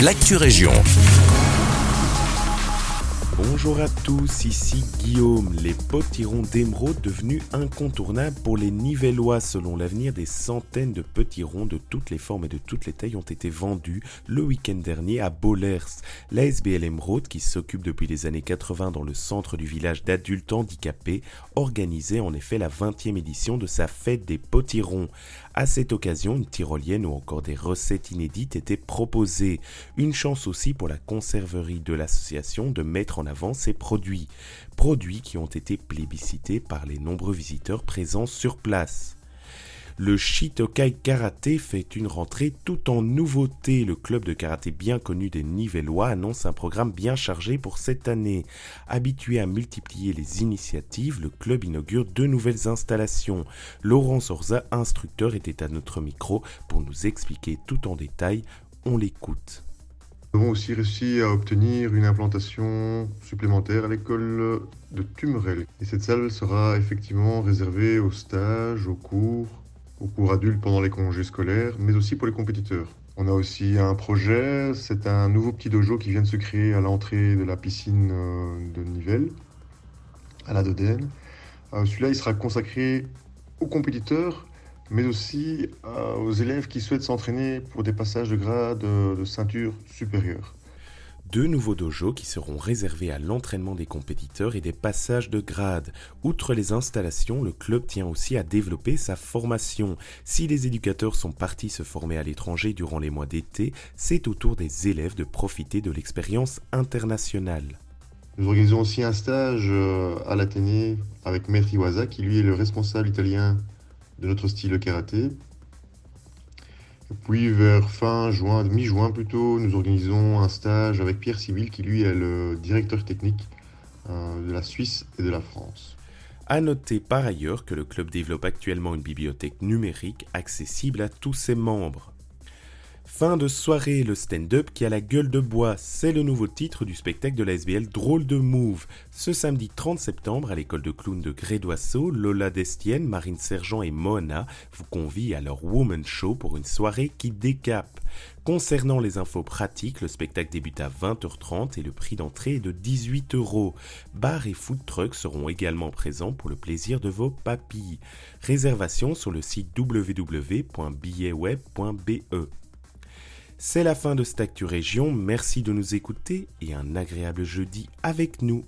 l'actu région. Bonjour à tous, ici Guillaume. Les potirons d'émeraude devenus incontournables pour les Nivellois. Selon l'avenir, des centaines de petits ronds de toutes les formes et de toutes les tailles ont été vendus le week-end dernier à Bollers. La SBL Émeraude, qui s'occupe depuis les années 80 dans le centre du village d'adultes handicapés, organisait en effet la 20e édition de sa fête des potirons. À cette occasion, une tyrolienne ou encore des recettes inédites étaient proposées. Une chance aussi pour la conserverie de l'association de mettre en avant ses produits. Produits qui ont été plébiscités par les nombreux visiteurs présents sur place. Le Shitokai Karaté fait une rentrée tout en nouveauté. Le club de karaté bien connu des Nivellois annonce un programme bien chargé pour cette année. Habitué à multiplier les initiatives, le club inaugure deux nouvelles installations. Laurent Orza, instructeur, était à notre micro pour nous expliquer tout en détail. On l'écoute. Nous avons aussi réussi à obtenir une implantation supplémentaire à l'école de Tumerel. Et cette salle sera effectivement réservée aux stages, aux cours, aux cours adultes pendant les congés scolaires, mais aussi pour les compétiteurs. On a aussi un projet, c'est un nouveau petit dojo qui vient de se créer à l'entrée de la piscine euh, de Nivelles, à la Dodène. Euh, celui-là, il sera consacré aux compétiteurs, mais aussi euh, aux élèves qui souhaitent s'entraîner pour des passages de grade de ceinture supérieure. Deux nouveaux dojos qui seront réservés à l'entraînement des compétiteurs et des passages de grade. Outre les installations, le club tient aussi à développer sa formation. Si les éducateurs sont partis se former à l'étranger durant les mois d'été, c'est au tour des élèves de profiter de l'expérience internationale. Nous organisons aussi un stage euh, à l'Athénée avec Maître Iwaza, qui lui est le responsable italien de notre style karaté. Puis vers fin juin, mi-juin plutôt, nous organisons un stage avec Pierre Civil qui lui est le directeur technique euh, de la Suisse et de la France. À noter par ailleurs que le club développe actuellement une bibliothèque numérique accessible à tous ses membres. Fin de soirée, le stand-up qui a la gueule de bois, c'est le nouveau titre du spectacle de la SBL Drôle de Move. Ce samedi 30 septembre, à l'école de clown de Grédoisseau, Lola Destienne, Marine Sergent et Mona vous convient à leur Woman Show pour une soirée qui décape. Concernant les infos pratiques, le spectacle débute à 20h30 et le prix d'entrée est de 18 euros. Bar et food trucks seront également présents pour le plaisir de vos papilles. Réservation sur le site www.billetweb.be. C'est la fin de cette Actu merci de nous écouter et un agréable jeudi avec nous.